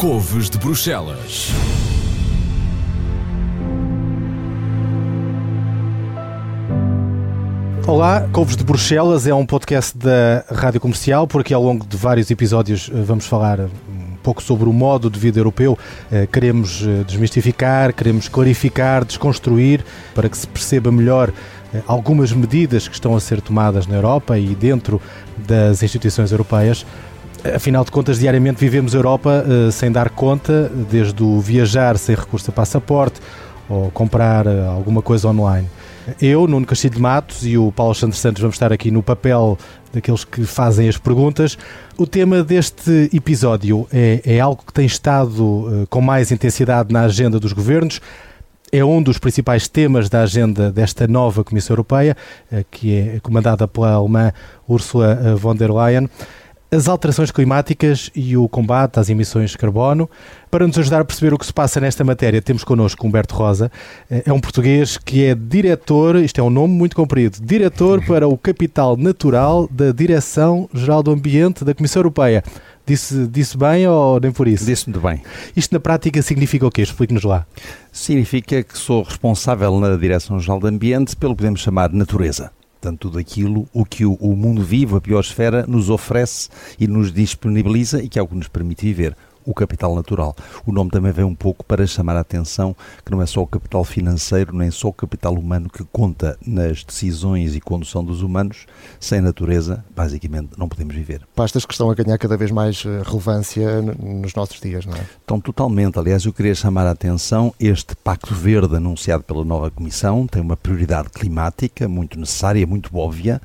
Couves de Bruxelas. Olá, Couves de Bruxelas é um podcast da Rádio Comercial, porque ao longo de vários episódios eh, vamos falar um pouco sobre o modo de vida europeu. Eh, queremos eh, desmistificar, queremos clarificar, desconstruir, para que se perceba melhor algumas medidas que estão a ser tomadas na Europa e dentro das instituições europeias. Afinal de contas, diariamente vivemos a Europa sem dar conta, desde o viajar sem recurso a passaporte ou comprar alguma coisa online. Eu, Nuno Castilho de Matos e o Paulo Santos Santos vamos estar aqui no papel daqueles que fazem as perguntas. O tema deste episódio é, é algo que tem estado uh, com mais intensidade na agenda dos governos. É um dos principais temas da agenda desta nova Comissão Europeia, uh, que é comandada pela alemã Ursula von der Leyen as alterações climáticas e o combate às emissões de carbono. Para nos ajudar a perceber o que se passa nesta matéria, temos connosco Humberto Rosa. É um português que é diretor, isto é um nome muito comprido, diretor para o capital natural da Direção-Geral do Ambiente da Comissão Europeia. Disse, disse bem ou nem por isso? Disse muito bem. Isto na prática significa o quê? Explique-nos lá. Significa que sou responsável na Direção-Geral do Ambiente pelo que podemos chamar natureza. Portanto, tudo aquilo o que o, o mundo vivo, a biosfera, nos oferece e nos disponibiliza e que é o que nos permite viver o capital natural. O nome também vem um pouco para chamar a atenção que não é só o capital financeiro, nem só o capital humano que conta nas decisões e condução dos humanos. Sem natureza, basicamente, não podemos viver. Pastas que estão a ganhar cada vez mais eh, relevância nos nossos dias, não é? Estão totalmente. Aliás, eu queria chamar a atenção este Pacto Verde anunciado pela nova Comissão tem uma prioridade climática muito necessária, muito óbvia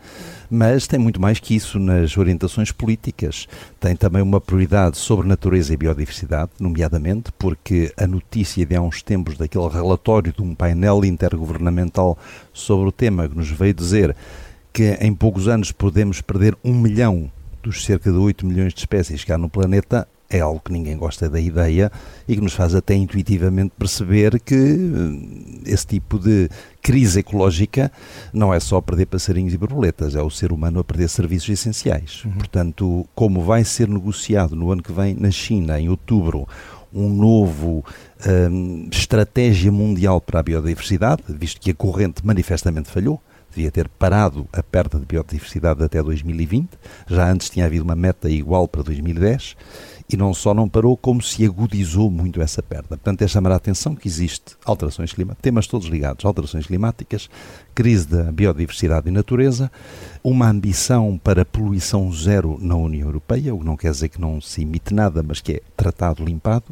mas tem muito mais que isso nas orientações políticas. Tem também uma prioridade sobre natureza e biodiversidade, nomeadamente porque a notícia de há uns tempos daquele relatório de um painel intergovernamental sobre o tema que nos veio dizer que em poucos anos podemos perder um milhão dos cerca de 8 milhões de espécies que há no planeta, é algo que ninguém gosta da ideia e que nos faz até intuitivamente perceber que eh, esse tipo de crise ecológica não é só perder passarinhos e borboletas, é o ser humano a perder serviços essenciais. Uhum. Portanto, como vai ser negociado no ano que vem na China, em outubro, um novo um, estratégia mundial para a biodiversidade, visto que a corrente manifestamente falhou, devia ter parado a perda de biodiversidade até 2020, já antes tinha havido uma meta igual para 2010, e não só não parou, como se agudizou muito essa perda. Portanto, é chamar a atenção que existe alterações climáticas, temas todos ligados, alterações climáticas, crise da biodiversidade e natureza, uma ambição para poluição zero na União Europeia, o que não quer dizer que não se emite nada, mas que é tratado, limpado,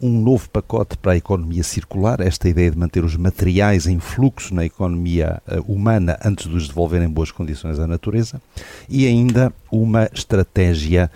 um novo pacote para a economia circular, esta ideia de manter os materiais em fluxo na economia eh, humana antes de os devolver em boas condições à natureza, e ainda uma estratégia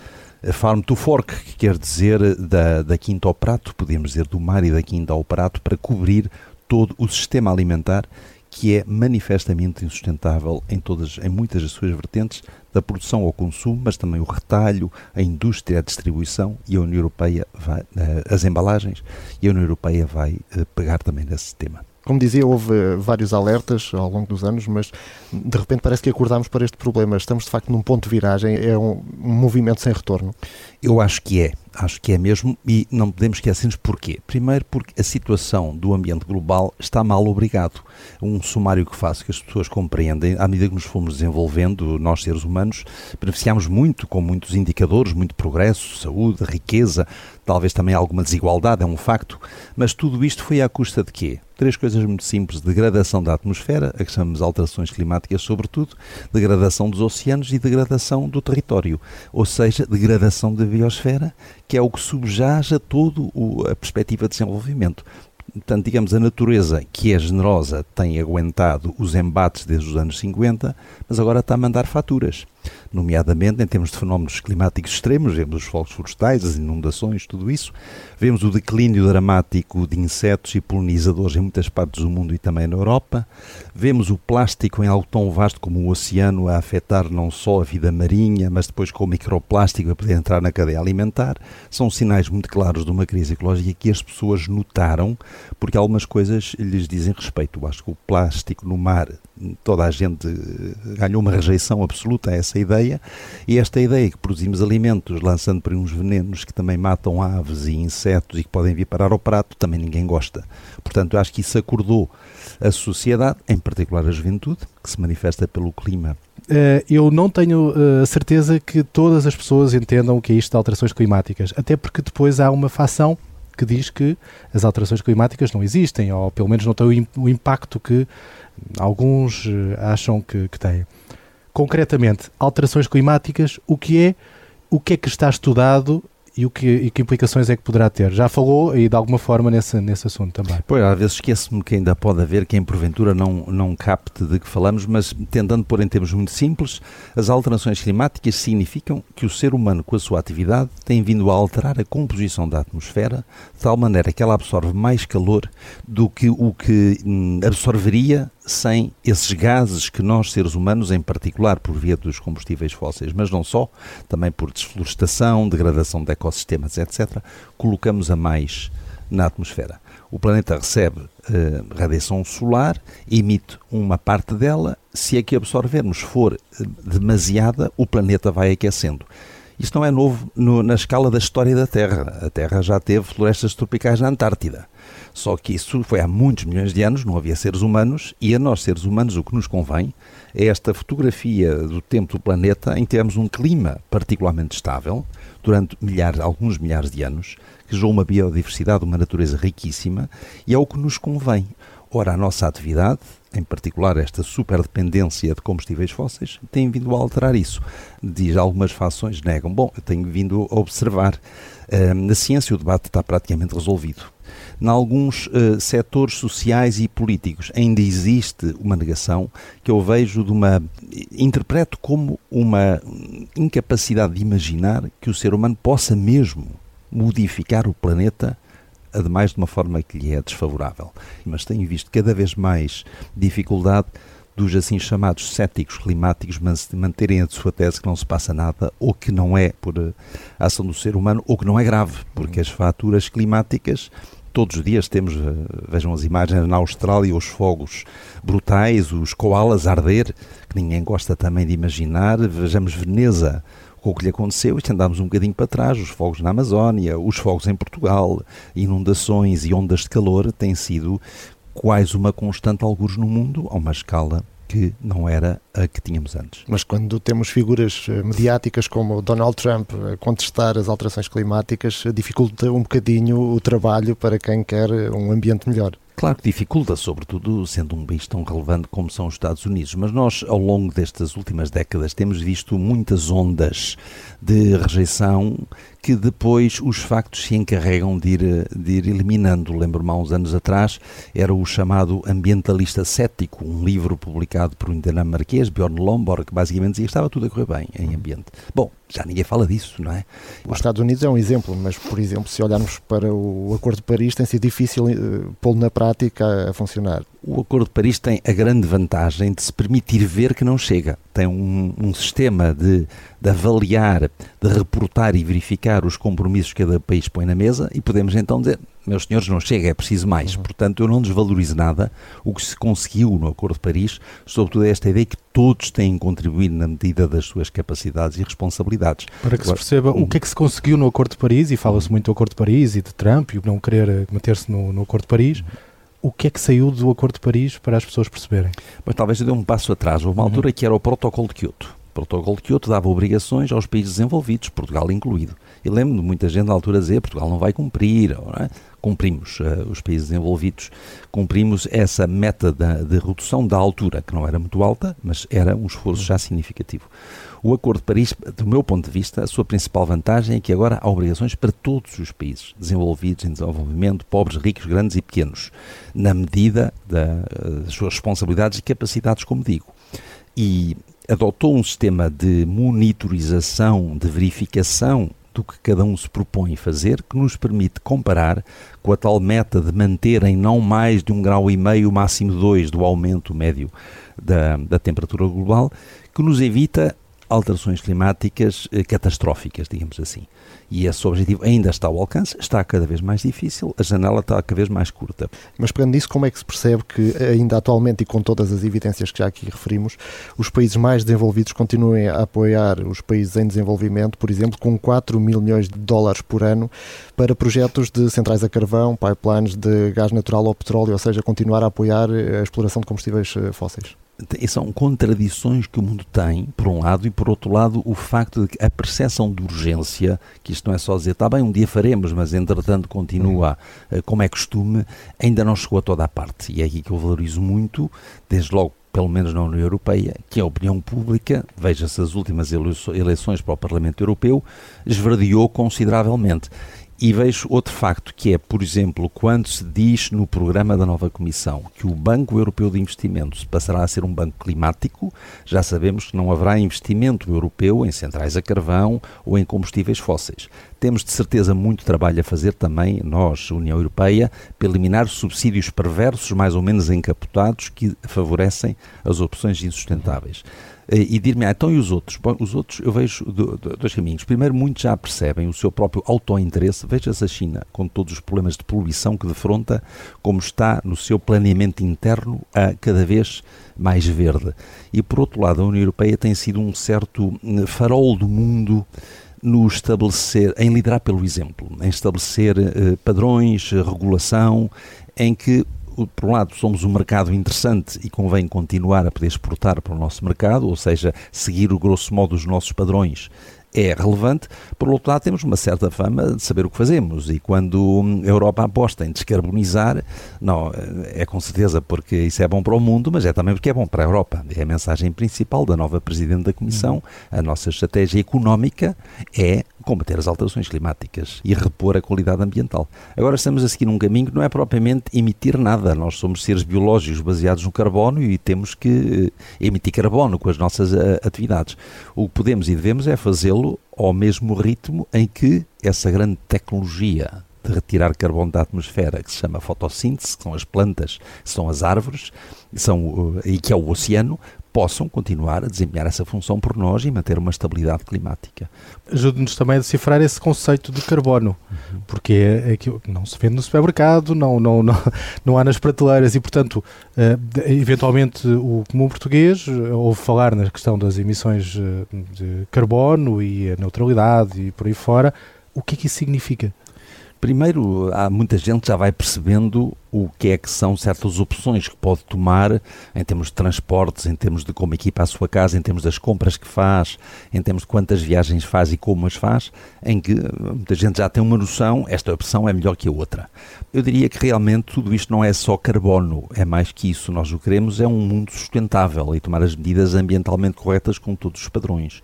farm to fork, que quer dizer da, da quinta ao prato, podemos dizer do mar e da quinta ao prato, para cobrir todo o sistema alimentar que é manifestamente insustentável em todas, em muitas das suas vertentes, da produção ao consumo, mas também o retalho, a indústria, a distribuição e a União Europeia vai, eh, as embalagens, e a União Europeia vai eh, pegar também nesse tema. Como dizia, houve eh, vários alertas ao longo dos anos, mas de repente parece que acordámos para este problema. Estamos de facto num ponto de viragem, é um, um movimento sem retorno. Eu acho que é, acho que é mesmo, e não podemos esquecer-nos porquê. Primeiro, porque a situação do ambiente global está mal obrigado. Um sumário que faço que as pessoas compreendem, à medida que nos fomos desenvolvendo, nós seres humanos, beneficiamos muito com muitos indicadores, muito progresso, saúde, riqueza, talvez também alguma desigualdade, é um facto, mas tudo isto foi à custa de quê? Três coisas muito simples: degradação da atmosfera, a que chamamos alterações climáticas, sobretudo, degradação dos oceanos e degradação do território, ou seja, degradação da biosfera, que é o que subjaja todo a perspectiva de desenvolvimento. Portanto, digamos, a natureza, que é generosa, tem aguentado os embates desde os anos 50, mas agora está a mandar faturas nomeadamente em termos de fenómenos climáticos extremos, vemos os fogos florestais, as inundações, tudo isso. Vemos o declínio dramático de insetos e polinizadores em muitas partes do mundo e também na Europa. Vemos o plástico em algo tão vasto como o oceano a afetar não só a vida marinha, mas depois com o microplástico a poder entrar na cadeia alimentar. São sinais muito claros de uma crise ecológica que as pessoas notaram, porque algumas coisas lhes dizem respeito. Eu acho que o plástico no mar toda a gente ganhou uma rejeição absoluta a essa ideia, e esta ideia que produzimos alimentos lançando por uns venenos que também matam aves e insetos e que podem vir parar ao prato, também ninguém gosta. Portanto, acho que isso acordou a sociedade, em particular a juventude, que se manifesta pelo clima Uh, eu não tenho uh, a certeza que todas as pessoas entendam o que é isto de alterações climáticas, até porque depois há uma facção que diz que as alterações climáticas não existem, ou pelo menos não têm o, impacto que alguns uh, acham que, que têm. Concretamente, alterações climáticas, o que é, o que é que está estudado e, o que, e que implicações é que poderá ter? Já falou e de alguma forma nesse, nesse assunto também. Pois, às vezes esqueço-me que ainda pode haver quem porventura não, não capte de que falamos, mas tentando pôr em termos muito simples, as alterações climáticas significam que o ser humano, com a sua atividade, tem vindo a alterar a composição da atmosfera de tal maneira que ela absorve mais calor do que o que hum, absorveria sem esses gases que nós, seres humanos, em particular por via dos combustíveis fósseis, mas não só, também por desflorestação, degradação de ecossistemas, etc., colocamos a mais na atmosfera. O planeta recebe eh, radiação solar, emite uma parte dela, se a que absorvermos for eh, demasiada, o planeta vai aquecendo. Isto não é novo no, na escala da história da Terra. A Terra já teve florestas tropicais na Antártida. Só que isso foi há muitos milhões de anos, não havia seres humanos, e a nós, seres humanos, o que nos convém é esta fotografia do tempo do planeta em que temos um clima particularmente estável durante milhares, alguns milhares de anos, que gerou uma biodiversidade, uma natureza riquíssima, e é o que nos convém. Ora, a nossa atividade, em particular esta superdependência de combustíveis fósseis, tem vindo a alterar isso. Diz algumas fações negam. Bom, eu tenho vindo a observar. Uh, na ciência o debate está praticamente resolvido em alguns uh, setores sociais e políticos ainda existe uma negação que eu vejo de uma. interpreto como uma incapacidade de imaginar que o ser humano possa mesmo modificar o planeta ademais de uma forma que lhe é desfavorável. Mas tenho visto cada vez mais dificuldade dos assim chamados céticos climáticos manterem a sua tese que não se passa nada ou que não é por eh, ação do ser humano ou que não é grave, porque as faturas climáticas todos os dias temos, eh, vejam as imagens na Austrália, os fogos brutais, os koalas a arder, que ninguém gosta também de imaginar. Vejamos Veneza, com o que lhe aconteceu, e andámos um bocadinho para trás, os fogos na Amazónia, os fogos em Portugal, inundações e ondas de calor têm sido quase uma constante alguns no mundo, a uma escala que não era a que tínhamos antes. Mas quando temos figuras eh, mediáticas como Donald Trump a contestar as alterações climáticas, dificulta um bocadinho o trabalho para quem quer um ambiente melhor. Claro que dificulta, sobretudo sendo um país tão relevante como são os Estados Unidos, mas nós, ao longo destas últimas décadas, temos visto muitas ondas de rejeição que depois os factos se encarregam de ir, de ir eliminando. Lembro-me há uns anos atrás, era o chamado Ambientalista Cético, um livro publicado por um dinamarquês, Bjorn Lomborg, que basicamente dizia que estava tudo a correr bem em ambiente. Bom, já ninguém fala disso, não é? Os Estados Unidos é um exemplo, mas, por exemplo, se olharmos para o Acordo de Paris, tem sido difícil uh, pô-lo na prática a, a funcionar. O Acordo de Paris tem a grande vantagem de se permitir ver que não chega. Tem um, um sistema de, de, avaliar, de reportar e verificar os compromissos que cada país põe na mesa e podemos então dizer, meus senhores, não chega, é preciso mais. Uhum. Portanto, eu não desvalorizo nada o que se conseguiu no Acordo de Paris, sobretudo esta ideia que todos têm contribuído na medida das suas capacidades e responsabilidades. Para que Agora, se perceba um, o que é que se conseguiu no Acordo de Paris, e fala-se muito do Acordo de Paris e de Trump e não querer meter-se no, no Acordo de Paris. Uhum o que é que saiu do Acordo de Paris para as pessoas perceberem? Mas talvez eu dê um passo atrás. Houve uma uhum. altura que era o Protocolo de Kyoto. O Protocolo de Kyoto dava obrigações aos países desenvolvidos, Portugal incluído. E lembro de muita gente na altura dizer Portugal não vai cumprir. Não é? Cumprimos, uh, os países desenvolvidos, cumprimos essa meta de, de redução da altura, que não era muito alta, mas era um esforço já significativo. O Acordo de Paris, do meu ponto de vista, a sua principal vantagem é que agora há obrigações para todos os países, desenvolvidos, em desenvolvimento, pobres, ricos, grandes e pequenos, na medida das suas responsabilidades e capacidades, como digo. E adotou um sistema de monitorização, de verificação do que cada um se propõe fazer, que nos permite comparar com a tal meta de manter em não mais de um grau e meio, máximo dois, do aumento médio da, da temperatura global, que nos evita alterações climáticas eh, catastróficas, digamos assim. E esse objetivo ainda está ao alcance, está cada vez mais difícil, a janela está cada vez mais curta. Mas pegando nisso, como é que se percebe que ainda atualmente e com todas as evidências que já aqui referimos, os países mais desenvolvidos continuem a apoiar os países em desenvolvimento, por exemplo, com 4 mil milhões de dólares por ano para projetos de centrais a carvão, pipelines de gás natural ou petróleo, ou seja, continuar a apoiar a exploração de combustíveis eh, fósseis? São contradições que o mundo tem, por um lado, e por outro lado, o facto de que a percepção de urgência, que isto não é só dizer, está bem, um dia faremos, mas entretanto continua uhum. como é costume, ainda não chegou a toda a parte. E é aqui que eu valorizo muito, desde logo pelo menos na União Europeia, que a opinião pública, veja-se as últimas eleições para o Parlamento Europeu, esverdeou consideravelmente. E vejo outro facto que é, por exemplo, quando se diz no programa da nova Comissão que o Banco Europeu de Investimento passará a ser um banco climático, já sabemos que não haverá investimento europeu em centrais a carvão ou em combustíveis fósseis. Temos de certeza muito trabalho a fazer também, nós, União Europeia, para eliminar subsídios perversos, mais ou menos encapotados, que favorecem as opções insustentáveis. Eh, e dir-me, ah, então e os outros? Bom, os outros eu vejo dois caminhos. Primeiro, muitos já percebem o seu próprio autointeresse. Veja-se a China, com todos os problemas de poluição que defronta, como está no seu planeamento interno a cada vez mais verde. E por outro lado, a União Europeia tem sido um certo hum, farol do mundo no estabelecer, em liderar pelo exemplo, em estabelecer eh, padrões, regulação, em que por um lado, somos um mercado interessante e convém continuar a poder exportar para o nosso mercado, ou seja, seguir o grosso modo os nossos padrões é relevante. Por outro lado, temos uma certa fama de saber o que fazemos e quando a Europa aposta em descarbonizar, não, é com certeza porque isso é bom para o mundo, mas é também porque é bom para a Europa. É a mensagem principal da nova Presidente da Comissão. A nossa estratégia económica é combater as alterações climáticas e repor a qualidade ambiental. Agora estamos a seguir um caminho que não é propriamente emitir nada. Nós somos seres biológicos baseados no carbono e temos que eh, emitir carbono com as nossas uh, atividades. O que podemos e devemos é fazê-lo ao mesmo ritmo em que essa grande tecnologia de retirar carbono da atmosfera, que se chama fotossíntese, que são as plantas, que são as árvores, são, eh, e que é o oceano, possam continuar a desempenhar essa função por nós e manter uma estabilidade climática. Ajude-nos também a decifrar esse conceito de carbono, uhum. porque é, é que não se vende no supermercado, não, não, não, não há nas prateleiras e, portanto, uh, eventualmente o comum português eh, ouve falar na questão das emissões eh, de carbono e a neutralidade e por aí fora. O que é que isso significa? Primeiro, há muita gente já vai percebendo o que é que são certas opções que pode tomar em termos de transportes, em termos de como equipa a sua casa, em termos das compras que faz, em termos de quantas viagens faz e como as faz, em que muita gente já tem uma noção, esta opção é melhor que a outra. Eu diria que realmente tudo isto não é só carbono, é mais que isso. Nós o que queremos é um mundo sustentável e tomar as medidas ambientalmente corretas com todos os padrões.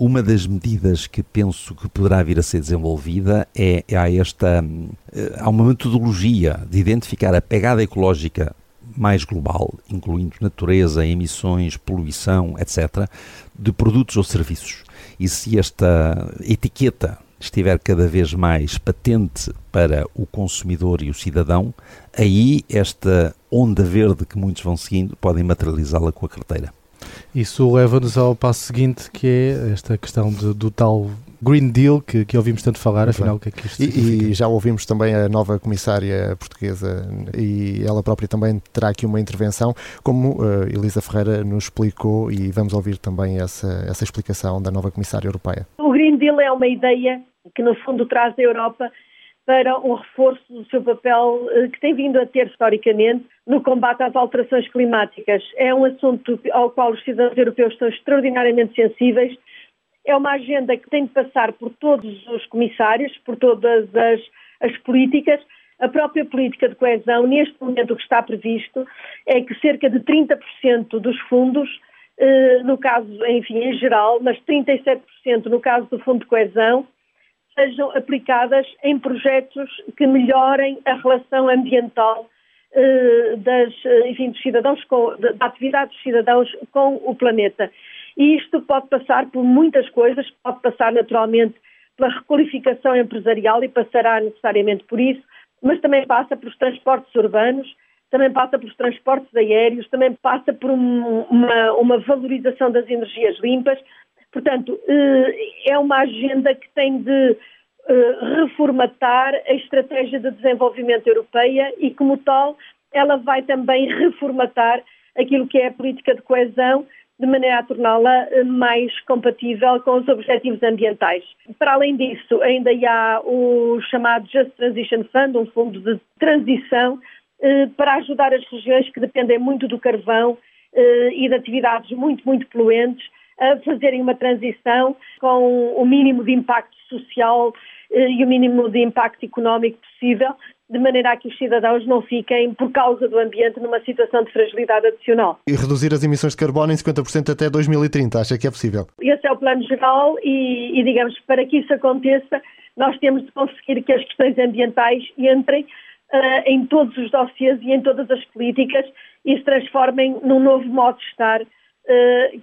Uma das medidas que penso que poderá vir a ser desenvolvida é, é há esta eh, há uma metodologia de identificar a pegada ecológica mais global, incluindo natureza, emissões, poluição, etc., de produtos ou serviços. E se esta etiqueta estiver cada vez mais patente para o consumidor e o cidadão, aí esta onda verde que muitos vão seguindo podem materializá-la com a carteira. Isso leva-nos ao passo seguinte, que é esta questão de, do tal Green Deal que, que ouvimos tanto falar, Muito afinal, o que é que isto e, e, já ouvimos também a nova comissária portuguesa e ela própria também terá aqui uma intervenção, como uh, Elisa Ferreira nos explicou e vamos ouvir também essa, essa explicação da nova comissária europeia. O Green Deal é uma ideia que, no fundo, traz a Europa para um reforço do seu papel eh, que tem vindo a ter historicamente no combate às alterações climáticas. É um assunto ao qual os cidadãos europeus estão extraordinariamente sensíveis. É uma agenda que tem de passar por todos os comissários, por todas as, as políticas. A própria política de coesão, neste momento, o que está previsto é que cerca de 30% dos fundos, eh, no caso, enfim, em geral, mas 37% no caso do Fundo de Coesão, sejam aplicadas em projetos que melhorem a relação ambiental eh, das, eh, enfim, dos cidadãos com, da atividade dos cidadãos com o planeta. E isto pode passar por muitas coisas, pode passar naturalmente pela requalificação empresarial e passará necessariamente por isso, mas também passa pelos transportes urbanos, também passa pelos transportes aéreos, também passa por um, uma, uma valorização das energias limpas, Portanto, é uma agenda que tem de reformatar a estratégia de desenvolvimento europeia e, como tal, ela vai também reformatar aquilo que é a política de coesão de maneira a torná-la eh, mais compatível com os objetivos ambientais. Para além disso, ainda há o chamado Just Transition Fund, um fundo de transição eh, para ajudar as regiões que dependem muito do carvão eh, e de atividades muito, muito poluentes a fazerem uma transição com o mínimo de impacto social e o mínimo de impacto económico possível, de maneira a que os cidadãos não fiquem, por causa do ambiente, numa situação de fragilidade adicional. E reduzir as emissões de carbono em 50% até 2030, acha que é possível? Esse é o plano geral e, e, digamos, para que isso aconteça, nós temos de conseguir que as questões ambientais entrem uh, em todos os dossiês e em todas as políticas e se transformem num novo modo de estar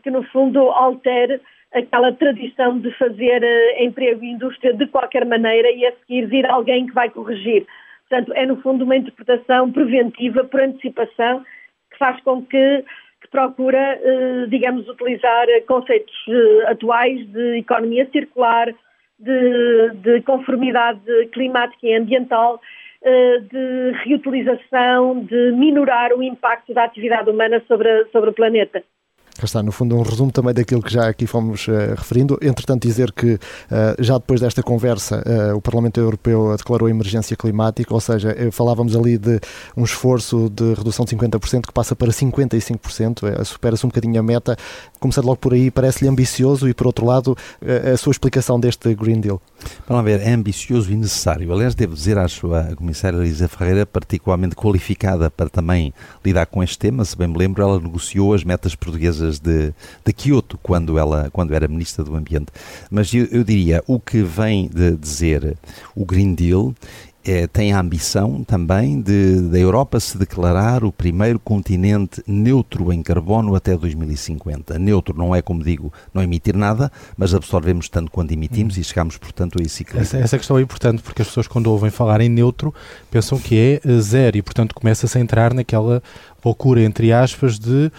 que, no fundo, altere aquela tradição de fazer uh, emprego e indústria de qualquer maneira e a seguir vir alguém que vai corrigir. Portanto, é no fundo uma interpretação preventiva, por antecipação, que faz com que, que procura, eh, digamos, utilizar conceitos eh, atuais de economia circular, de, de conformidade climática e ambiental, eh, de reutilização, de minorar o impacto da atividade humana sobre, sobre o planeta. Está, no fundo, um resumo também daquilo que já aqui fomos uh, referindo. Entretanto, dizer que uh, já depois desta conversa, uh, o Parlamento Europeu declarou emergência climática, ou seja, falávamos ali de um esforço de redução de 50% que passa para 55%, supera-se um bocadinho a meta. Começando logo por aí, parece-lhe ambicioso e, por outro lado, a sua explicação deste Green Deal? Vamos ver, é ambicioso e necessário. Aliás, devo dizer, acho a comissária Elisa Ferreira particularmente qualificada para também lidar com este tema. Se bem me lembro, ela negociou as metas portuguesas de, de Kyoto, quando, ela, quando era Ministra do Ambiente. Mas eu, eu diria, o que vem de dizer o Green Deal é, tem a ambição também de da Europa se declarar o primeiro continente neutro em carbono até 2050. Neutro não é, como digo, não emitir nada, mas absorvemos tanto quanto emitimos hum. e chegamos, portanto, a esse equilíbrio. Essa, essa, questão é importante porque as pessoas, quando ouvem falar em neutro, pensam que é eh, zero e, portanto, começa-se a entrar naquela loucura, entre aspas, de uh,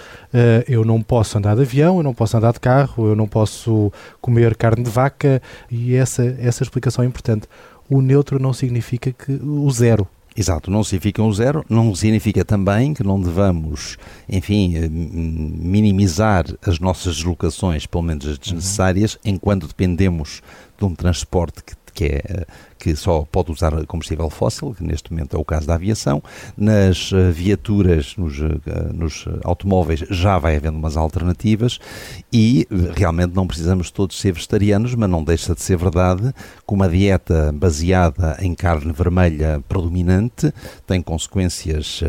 eu não posso andar de avião, eu não posso andar de carro, eu não posso comer carne de vaca e essa, essa explicação é importante o neutro não significa que o zero. Exato, não significa um zero, não significa também que não devamos, enfim, eh, minimizar as nossas deslocações, pelo menos as desnecessárias, uhum. enquanto dependemos de um transporte que, que é eh, que só pode usar combustível fóssil, que neste momento é o caso da aviação. Nas uh, viaturas, nos, uh, nos, automóveis, já vai havendo umas alternativas e realmente não precisamos todos ser vegetarianos, mas não deixa de ser verdade que uma dieta baseada em carne vermelha predominante tem consequências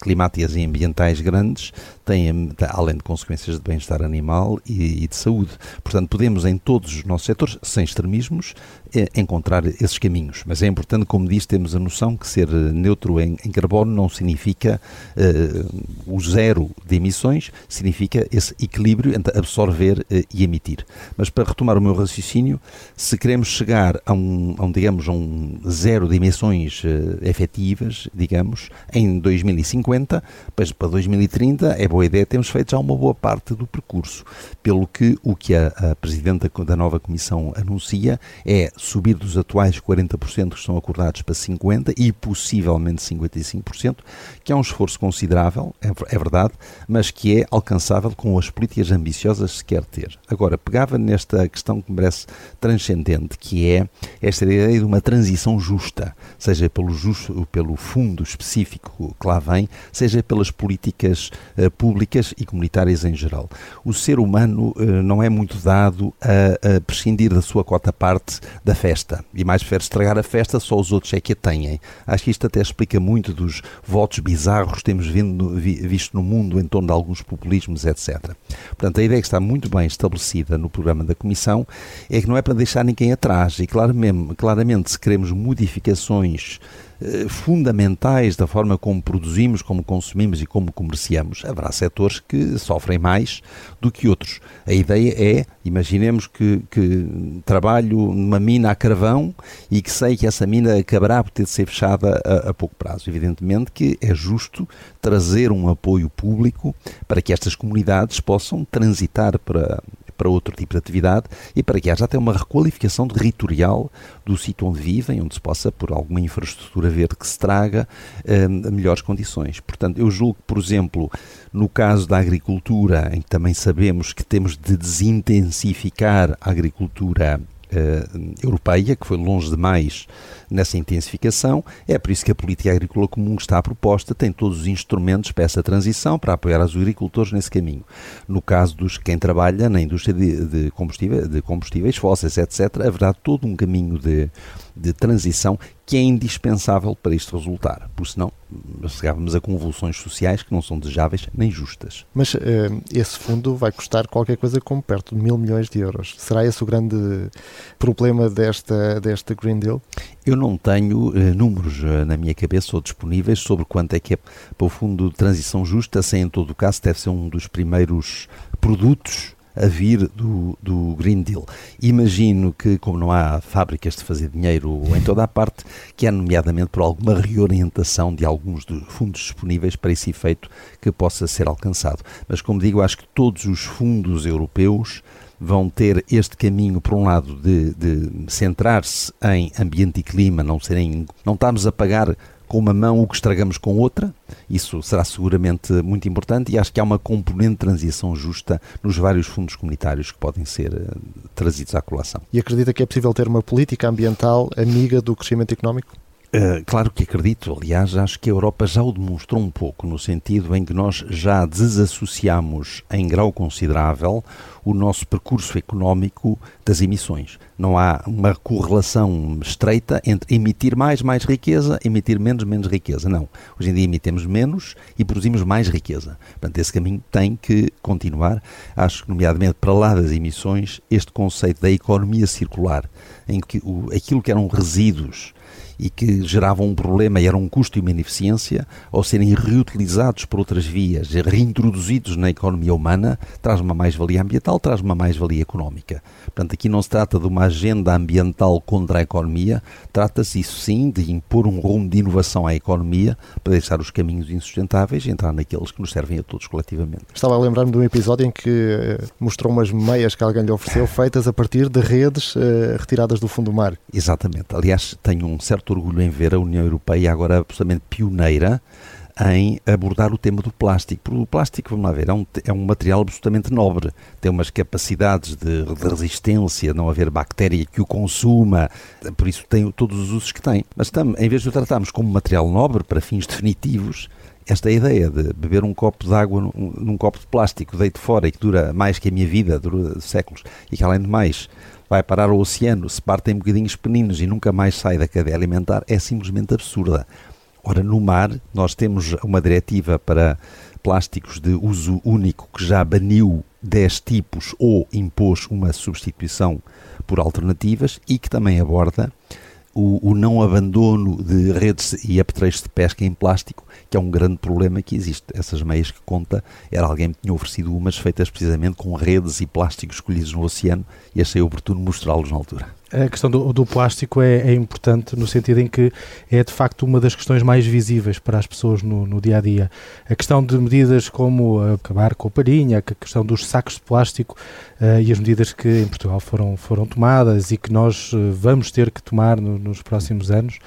climáticas e ambientais grandes, tem, além de consequências de bem-estar animal e, e, de saúde. Portanto, podemos em todos os nossos setores, sem extremismos, encontrar esses esses caminhos. Mas é importante, como diz, temos a noção que ser eh, neutro em, em carbono não significa uh, o zero de emissões, significa esse equilíbrio entre absorver uh, e emitir. Mas para retomar o meu raciocínio, se queremos chegar a um, a um digamos, a um zero de emissões uh, efetivas, digamos, em 2050, pois para 2030 é boa ideia, temos feito já uma boa parte do percurso. Pelo que o que a, a Presidenta da nova Comissão anuncia é subir dos atuais 40% que estão acordados para 50% e possivelmente 55%, que é um esforço considerável, é, é verdade, mas que é alcançável com as políticas ambiciosas que se quer ter. Agora, pegava nesta questão que me parece transcendente, que é esta ideia de uma transição justa, seja pelo, justo, pelo fundo específico que lá vem, seja pelas políticas uh, públicas e comunitárias em geral. O ser humano uh, não é muito dado a, a prescindir da sua cota parte da festa, e mais prefere estragar a festa, só os outros é que a têm. Acho que isto até explica muito dos votos bizarros que temos visto no mundo em torno de alguns populismos, etc. Portanto, a ideia que está muito bem estabelecida no programa da Comissão é que não é para deixar ninguém atrás e claramente, se queremos modificações fundamentais da forma como produzimos, como consumimos e como comerciamos, haverá setores que sofrem mais do que outros. A ideia é, imaginemos que, que trabalho numa mina a carvão e que sei que essa mina acabará por ter de ser fechada a, a pouco prazo. Evidentemente que é justo trazer um apoio público para que estas comunidades possam transitar para para outro tipo de atividade e para que haja até uma requalificação territorial do sítio onde vivem, onde se possa, por alguma infraestrutura verde que se traga, eh, melhores condições. Portanto, eu julgo que, por exemplo, no caso da agricultura, em que também sabemos que temos de desintensificar a agricultura uh, europeia, que foi longe demais nessa intensificação. É por isso que a política agrícola comum que está proposta tem todos os instrumentos para essa transição, para apoiar os agricultores nesse caminho. No caso dos quem trabalha na indústria de, de, de combustíveis fósseis, etc., haverá todo um caminho de, de transição que é indispensável para isto resultar, porque senão chegávamos a convulsões sociais que não são desejáveis nem justas. Mas uh, esse fundo vai custar qualquer coisa como perto de mil milhões de euros. Será esse o grande problema desta, desta Green Deal? Eu não tenho uh, números uh, na minha cabeça ou disponíveis sobre quanto é que é para o Fundo de Transição Justa, sem em todo o caso deve ser um dos primeiros produtos a vir do, do Green Deal. Imagino que, como não há fábricas de fazer dinheiro em toda a parte, que é nomeadamente por alguma reorientação de alguns dos fundos disponíveis para esse efeito que possa ser alcançado. Mas, como digo, acho que todos os fundos europeus vão ter este caminho, por um lado, de, de centrar-se em ambiente e clima, não serem, não estamos a pagar com uma mão o que estragamos com outra. Isso será seguramente muito importante e acho que há uma componente de transição justa nos vários fundos comunitários que podem ser uh, trazidos à colação. E acredita que é possível ter uma política ambiental amiga do crescimento económico? Uh, claro que acredito, aliás, acho que a Europa já o demonstrou um pouco, no sentido em que nós já desassociamos em grau considerável o nosso percurso económico das emissões. Não há uma correlação estreita entre emitir mais, mais riqueza, emitir menos, menos riqueza. Não. Hoje em dia emitimos menos e produzimos mais riqueza. Portanto, esse caminho tem que continuar. Acho que, nomeadamente, para lá das emissões, este conceito da economia circular, em que o, aquilo que eram resíduos e que geravam um problema e eram um custo e uma ineficiência, ao serem reutilizados por outras vias, reintroduzidos na economia humana, traz uma mais-valia ambiental, traz uma mais-valia económica. Portanto, aqui não se trata de uma agenda ambiental contra a economia, trata-se, isso sim, de impor um rumo de inovação à economia para deixar os caminhos insustentáveis e entrar naqueles que nos servem a todos coletivamente. Estava a lembrar-me de um episódio em que eh, mostrou umas meias que alguém lhe ofereceu, feitas a partir de redes uh, retiradas do fundo do mar. Exatamente. Aliás, tenho um certo orgulho em ver a União Europeia agora absolutamente pioneira em abordar o tema do plástico. Porque o plástico, vamos lá ver, é um, é um material absolutamente nobre, tem umas capacidades de, de, resistência, não haver bactéria que o consuma, por isso tem todos os usos que tem. Mas tam, em vez de o tratarmos como material nobre para fins definitivos, esta ideia de beber um copo de água num, num copo de plástico, deito fora e que dura mais que a minha vida, dura séculos, e que além de mais vai parar ao oceano, se parte em bocadinhos pequeninos e nunca mais sai da cadeia alimentar, é simplesmente absurda. Ora, no mar, nós temos uma diretiva para plásticos de uso único que já baniu 10 tipos ou impôs uma substituição por alternativas e que também aborda o, o, não abandono de redes e apetrechos de pesca em plástico, que é um grande problema que existe. Essas meias que conta, era alguém que tinha oferecido umas feitas precisamente com redes e plásticos escolhidos no oceano e achei oportuno mostrá-los na altura a questão do, do plástico é, é, importante no sentido em que é de facto uma das questões mais visíveis para as pessoas no, no dia a dia. A questão de medidas como acabar com a palhinha, a questão dos sacos de plástico uh, e as medidas que em Portugal foram, foram tomadas e que nós uh, vamos ter que tomar no, nos próximos anos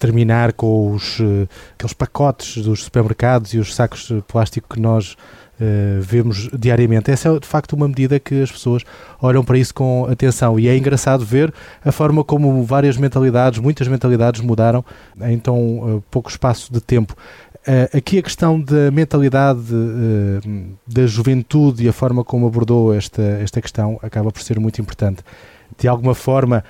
terminar com os, uh, aqueles pacotes dos supermercados e os sacos de plástico que nós uh, vemos diariamente. Essa é de facto uma medida que as pessoas olham para isso com atenção e é engraçado ver a forma como várias mentalidades, muitas mentalidades mudaram em tão uh, pouco espaço de tempo. Uh, aqui a questão da mentalidade da juventude e a forma como abordou esta, esta questão acaba por ser muito importante. De alguma forma,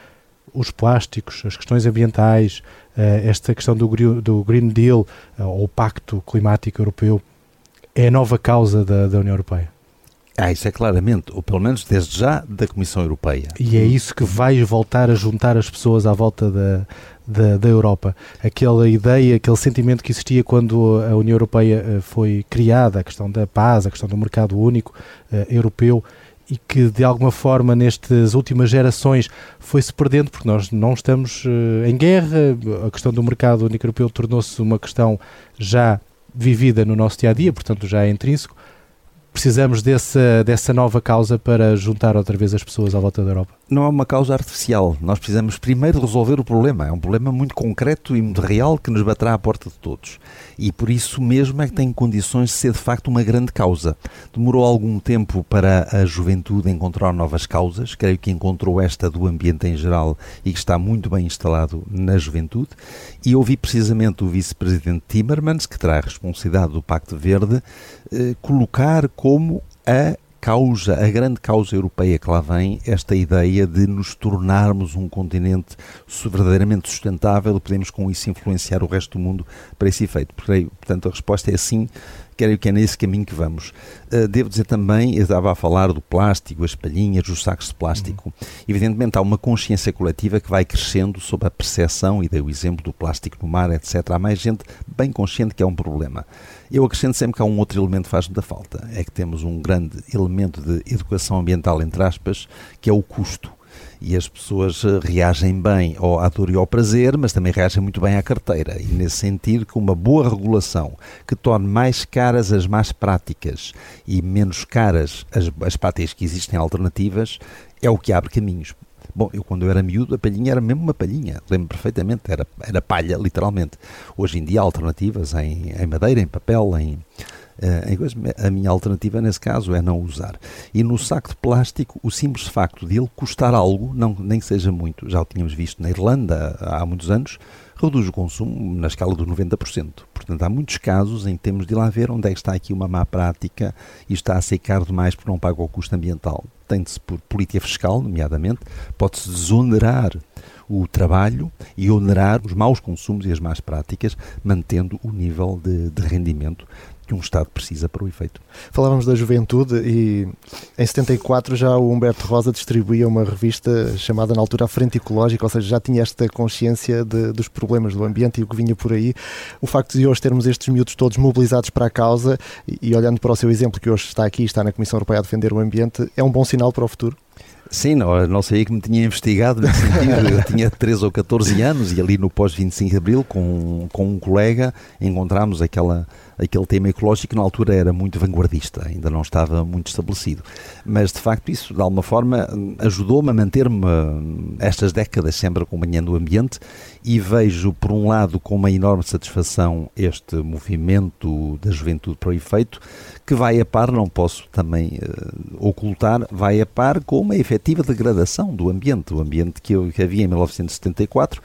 os plásticos, as questões ambientais, esta questão do, do Green Deal ou o Pacto Climático Europeu é a nova causa da, da União Europeia. Ah, isso é claramente, ou pelo menos desde já, da Comissão Europeia. E é isso que vai voltar a juntar as pessoas à volta da, da, da, Europa. Aquela ideia, aquele sentimento que existia quando a União Europeia eh, foi criada, a questão da paz, a questão do mercado único uh, europeu, e que de alguma forma nestas últimas gerações foi-se perdendo, porque nós não estamos uh, em guerra, a questão do mercado único europeu tornou-se uma questão já vivida no nosso dia a dia, portanto já é intrínseco, precisamos dessa, dessa nova causa para juntar outra vez as pessoas à volta da Europa? Não é uma causa artificial. Nós precisamos primeiro resolver o problema. É um problema muito concreto e muito real que nos baterá à porta de todos. E por isso mesmo é que tem condições de ser de facto uma grande causa. Demorou algum tempo para a juventude encontrar novas causas. Creio que encontrou esta do ambiente em geral e que está muito bem instalado na juventude. E ouvi precisamente o vice-presidente Timmermans, que terá a responsabilidade do Pacto Verde, eh, colocar como a causa, a grande causa europeia que lá vem, esta ideia de nos tornarmos um continente verdadeiramente sustentável e podemos com isso influenciar o resto do mundo para esse efeito. Portanto, a resposta é sim, creio que é nesse caminho que vamos. Uh, devo dizer também, eu estava a falar do plástico, as palhinhas, os sacos de plástico. Uhum. Evidentemente há uma consciência coletiva que vai crescendo sobre a percepção, e dei o exemplo do plástico no mar, etc. Há mais gente bem consciente que é um problema. Eu acrescento sempre que há um outro elemento que faz muita falta, é que temos um grande elemento de educação ambiental, entre aspas, que é o custo e as pessoas eh, reagem bem ao, à dor e ao prazer, mas também reagem muito bem à carteira. E nesse sentido, com uma boa regulação que torne mais caras as más práticas e menos caras as, as práticas que existem alternativas, é o que abre caminhos. Bom, eu quando eu era miúdo, a palhinha era mesmo uma palhinha, lembro perfeitamente, era, era palha, literalmente. Hoje em dia há alternativas em, em madeira, em papel, em a minha alternativa nesse caso é não usar. E no saco de plástico, o simples facto de ele custar algo, não, nem seja muito, já o tínhamos visto na Irlanda há muitos anos, reduz o consumo na escala dos 90%. Portanto, há muitos casos em que temos de lá ver onde é que está aqui uma má prática e está a ser caro demais porque não paga o custo ambiental. Tem-se por política fiscal, nomeadamente, pode-se desonerar o trabalho e onerar os maus consumos e as más práticas, mantendo o nível de, de rendimento que um Estado precisa para o efeito. Falávamos da juventude e em 74 já o Humberto Rosa distribuía uma revista chamada na altura a Frente Ecológica, ou seja, já tinha esta consciência de, dos problemas do ambiente e o que vinha por aí. O facto de hoje termos estes miúdos todos mobilizados para a causa e, e olhando para o seu exemplo que hoje está aqui, está na Comissão Europeia a defender o ambiente, é um bom sinal para o futuro? Sim, não, não sei que me tinha investigado nesse sentido. Eu tinha 13 ou 14 anos e ali no pós-25 de Abril, com, com um colega, encontramos aquela aquele tema ecológico na altura era muito vanguardista, ainda não estava muito estabelecido. Mas de facto isso de alguma forma ajudou-me a manter-me estas décadas sempre acompanhando o ambiente e vejo por um lado com uma enorme satisfação este movimento da juventude para o efeito que vai a par, não posso também uh, ocultar, vai a par com uma efetiva degradação do ambiente, o ambiente que, eu, que havia em 1974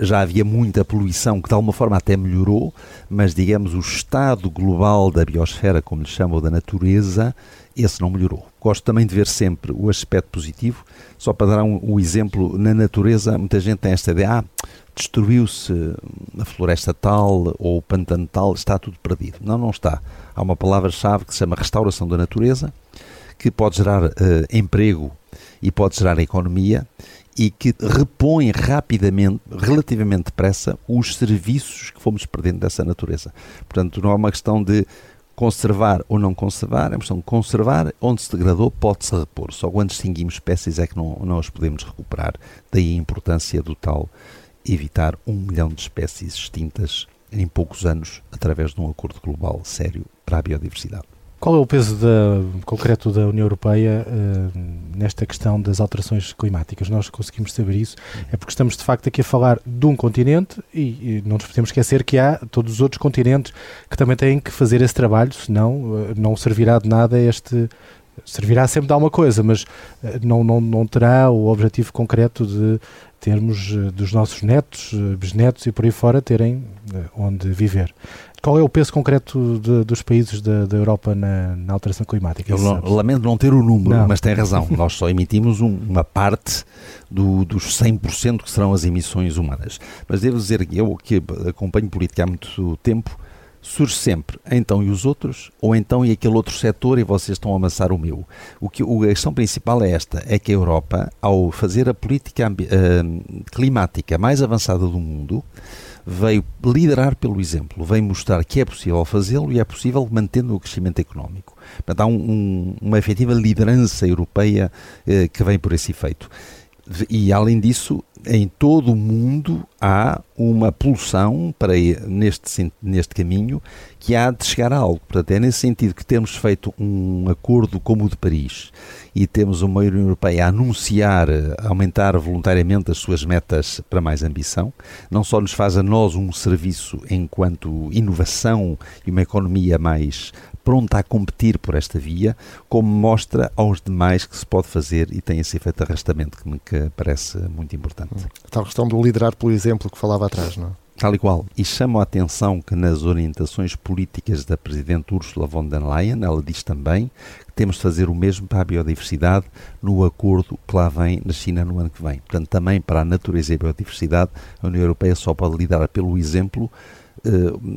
já havia muita poluição que de alguma forma até melhorou, mas digamos o estado global da biosfera, como lhe chamam, da natureza, esse não melhorou. Gosto também de ver sempre o aspecto positivo, só para dar um, um exemplo, na natureza muita gente tem esta ideia, ah, destruiu-se a floresta tal ou o pantano tal, está tudo perdido. Não, não está. Há uma palavra-chave que se chama restauração da natureza, que pode gerar uh, emprego e pode gerar economia e que repõe rapidamente, relativamente depressa, os serviços que fomos perdendo dessa natureza. Portanto, não é uma questão de conservar ou não conservar, é uma questão de conservar, onde se degradou pode-se repor. Só quando extinguimos espécies é que não, não as podemos recuperar. Daí a importância do tal evitar um milhão de espécies extintas em poucos anos, através de um acordo global sério para a biodiversidade. Qual é o peso da, concreto da União Europeia uh, nesta questão das alterações climáticas? Nós conseguimos saber isso, é porque estamos de facto aqui a falar de um continente e, e não nos podemos esquecer que há todos os outros continentes que também têm que fazer esse trabalho, senão uh, não servirá de nada este. Servirá sempre de alguma coisa, mas uh, não, não, não terá o objetivo concreto de termos dos nossos netos, bisnetos e por aí fora terem onde viver. Qual é o peso concreto de, dos países da, da Europa na, na, alteração climática? Eu não, lamento não ter o número, não. mas tem razão. Nós só emitimos um, uma parte do, dos 100% que serão as emissões humanas. Mas devo dizer que eu, que acompanho política há muito tempo, surge sempre então e os outros, ou então e aquele outro setor e vocês estão a amassar o meu. O que, a questão principal é esta, é que a Europa, ao fazer a política uh, climática mais avançada do mundo, veio liderar pelo exemplo, veio mostrar que é possível fazê-lo e é possível mantendo o crescimento económico. Portanto, há um, um, uma efetiva liderança europeia eh, que vem por esse efeito. E além disso, em todo o mundo há uma pulsão para neste, neste caminho que há de chegar a algo. Portanto, é nesse sentido que temos feito um acordo como o de Paris e temos uma União Europeia a anunciar aumentar voluntariamente as suas metas para mais ambição. Não só nos faz a nós um serviço enquanto inovação e uma economia mais pronta a competir por esta via, como mostra aos demais que se pode fazer e tem esse efeito de arrastamento que me que parece muito importante. A tal questão do liderar pelo exemplo que falava atrás, não é? Tal e qual. E chamo a atenção que nas orientações políticas da Presidente Ursula von der Leyen, ela diz também que temos de fazer o mesmo para a biodiversidade no acordo que lá vem na China no ano que vem. Portanto, também para a natureza e a biodiversidade, a União Europeia só pode liderar pelo exemplo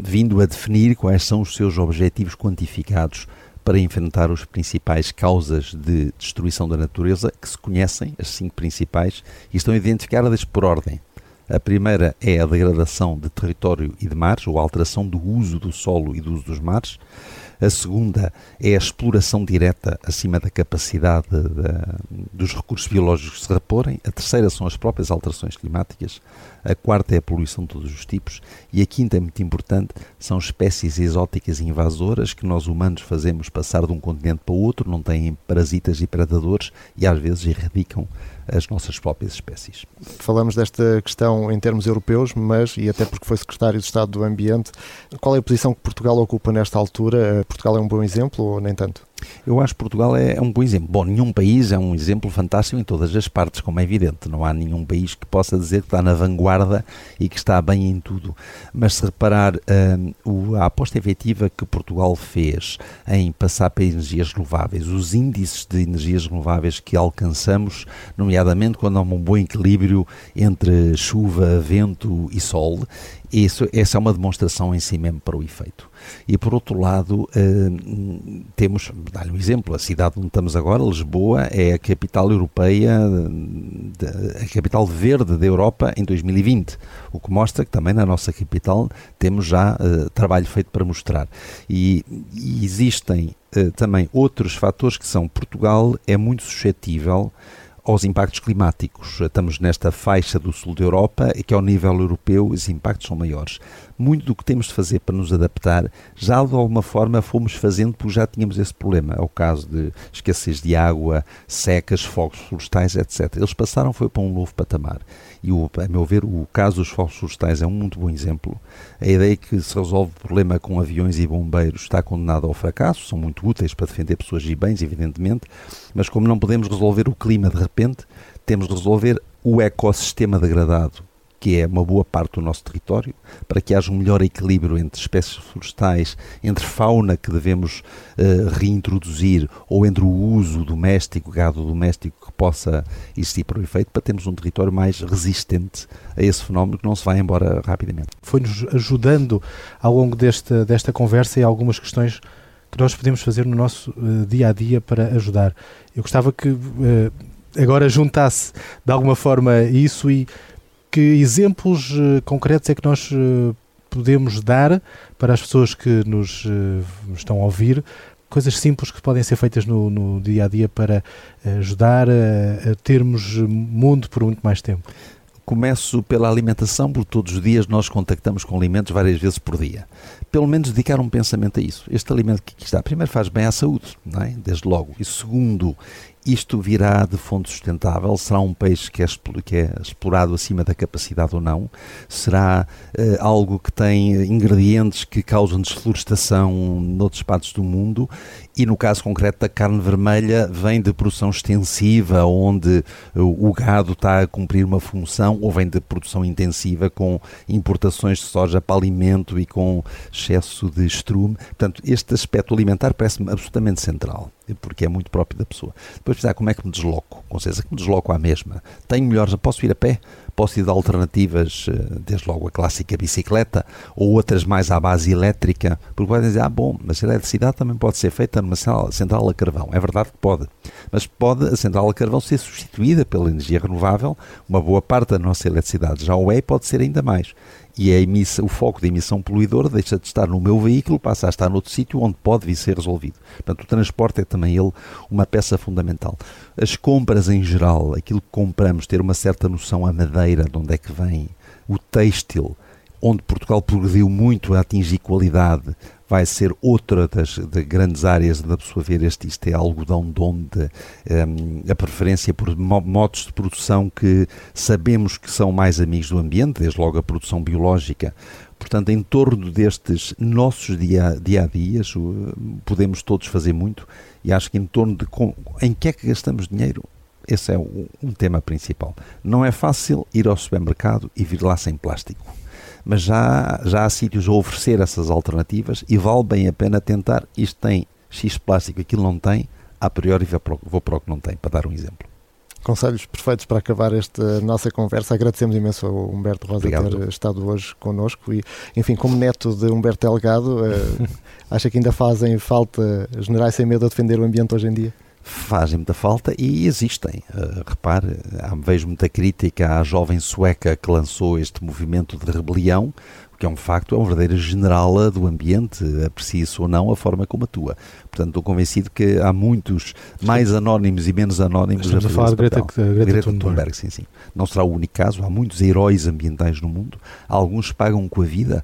vindo a definir quais são os seus objetivos quantificados para enfrentar os principais causas de destruição da natureza que se conhecem, as cinco principais, e estão identificadas por ordem. A primeira é a degradação de território e de mares, ou a alteração do uso do solo e do uso dos mares. A segunda é a exploração direta acima da capacidade de, dos recursos biológicos se reporem. A terceira são as próprias alterações climáticas. A quarta é a poluição de todos os tipos. E a quinta é muito importante, são espécies exóticas e invasoras que nós humanos fazemos passar de um continente para o outro, não têm parasitas e predadores e às vezes erradicam as nossas próprias espécies. Falamos desta questão em termos europeus, mas, e até porque foi secretário de Estado do Ambiente, qual é a posição que Portugal ocupa nesta altura? Portugal é um bom exemplo ou nem tanto? Eu acho que Portugal é, é, um bom exemplo. Bom, nenhum país é um exemplo fantástico em todas as partes, como é evidente. Não há nenhum país que possa dizer que está na vanguarda e que está bem em tudo. Mas se reparar um, a aposta efetiva que Portugal fez em passar para energias renováveis, os índices de energias renováveis que alcançamos, nomeadamente quando há um bom equilíbrio entre chuva, vento e sol, isso, essa é uma demonstração em si mesmo para o efeito. E por outro lado, uh, temos, dar-lhe um exemplo, a cidade onde estamos agora, Lisboa, é a capital europeia, de, a capital verde da Europa em 2020, o que mostra que também na nossa capital temos já uh, trabalho feito para mostrar. E, e existem uh, também outros fatores que são Portugal é muito suscetível aos impactos climáticos. Estamos nesta faixa do sul da Europa e que ao nível europeu os impactos são maiores muito do que temos de fazer para nos adaptar, já de alguma forma fomos fazendo porque já tínhamos esse problema. É o caso de escassez de água, secas, fogos florestais, etc. Eles passaram, foi para um novo patamar. E, o, a meu ver, o caso dos fogos florestais é um muito bom exemplo. A ideia que se resolve o problema com aviões e bombeiros está condenada ao fracasso, são muito úteis para defender pessoas e bens, evidentemente, mas como não podemos resolver o clima de repente, temos de resolver o ecossistema degradado que é uma boa parte do nosso território, para que haja um melhor equilíbrio entre espécies florestais, entre fauna que devemos uh, reintroduzir ou entre o uso doméstico, gado doméstico que possa existir para o efeito, para termos um território mais resistente a esse fenómeno que não se vai embora rapidamente. Foi-nos ajudando ao longo desta, desta conversa e algumas questões que nós podemos fazer no nosso uh, dia a dia para ajudar. Eu gostava que uh, agora juntasse de alguma forma isso e que exemplos uh, concretos é que nós uh, podemos dar para as pessoas que nos uh, estão a ouvir? Coisas simples que podem ser feitas no, no dia a dia para ajudar a, a termos mundo por muito mais tempo. Começo pela alimentação, porque todos os dias nós contactamos com alimentos várias vezes por dia. Pelo menos dedicar um pensamento a isso. Este alimento que aqui está, primeiro faz bem à saúde, não é? desde logo. E segundo, isto virá de fonte sustentável? Será um peixe que é, que é explorado acima da capacidade ou não? Será uh, algo que tem ingredientes que causam desflorestação noutras partes do mundo? E no caso concreto da carne vermelha, vem de produção extensiva, onde o gado está a cumprir uma função, ou vem de produção intensiva com importações de soja para alimento e com excesso de estrume? Portanto, este aspecto alimentar parece-me absolutamente central porque é muito próprio da pessoa. Depois pensar como é que me desloco, com certeza que me desloco à mesma. Tenho melhores, posso ir a pé, posso ir de alternativas, eh, desde logo a clássica bicicleta, ou outras mais à base elétrica, porque podem dizer, ah bom, mas a eletricidade também pode ser feita numa central a carvão. É verdade que pode, mas pode a central a carvão ser substituída pela energia renovável, uma boa parte da nossa eletricidade já o é e pode ser ainda mais. E a emissa, o foco da emissão poluidora deixa de estar no meu veículo, passa a estar noutro sítio onde pode vir ser resolvido. Portanto, o transporte é também ele uma peça fundamental. As compras em geral, aquilo que compramos, ter uma certa noção a madeira, de onde é que vem, o têxtil, onde Portugal progrediu muito a atingir qualidade, vai ser outra das grandes áreas de absorver este isto é algodão de onde um, a preferência por modos de produção que sabemos que são mais amigos do ambiente, desde logo a produção biológica. Portanto, em torno destes nossos dia, dia a dias, podemos todos fazer muito e acho que em torno de com, em que é que gastamos dinheiro, esse é um tema principal. Não é fácil ir ao supermercado e vir lá sem plástico mas já, já há sítios a oferecer essas alternativas e vale bem a pena tentar. Isto tem X plástico, aquilo não tem, a priori vou para o que não tem, para dar um exemplo. Conselhos perfeitos para acabar esta nossa conversa. Agradecemos imenso ao Humberto Rosa Obrigado. ter estado hoje connosco e, enfim, como neto de Humberto Delgado, uh, acha que ainda fazem falta generais sem medo a defender o ambiente hoje em dia? Fazem muita falta e existem. Uh, repare, há, vejo muita crítica à jovem sueca que lançou este movimento de rebelião, o que é um facto, é uma verdadeira generala do ambiente, aprecia-se ou não a forma como atua. Portanto, estou convencido que há muitos mais anónimos e menos anónimos Estamos a, a falar de Greta, Greta, Greta Thunberg. Thunberg. Sim, sim. Não será o único caso, há muitos heróis ambientais no mundo, alguns pagam com a vida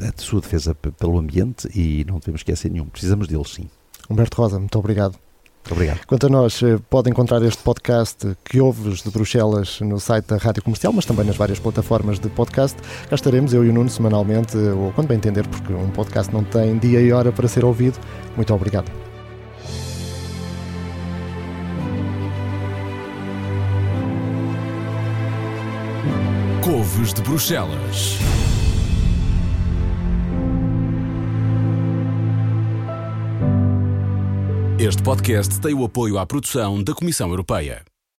a sua defesa pelo ambiente e não devemos esquecer nenhum. Precisamos deles, sim. Humberto Rosa, muito obrigado. Muito obrigado. Quanto a nós, eh, pode encontrar este podcast que ouves de Bruxelas no site da Rádio Comercial, mas também nas várias plataformas de podcast. Cá estaremos, eu e o Nuno, semanalmente, ou quando bem entender, porque um podcast não tem dia e hora para ser ouvido. Muito obrigado. Couves de Bruxelas. Este podcast tem o apoio à produção da Comissão Europeia.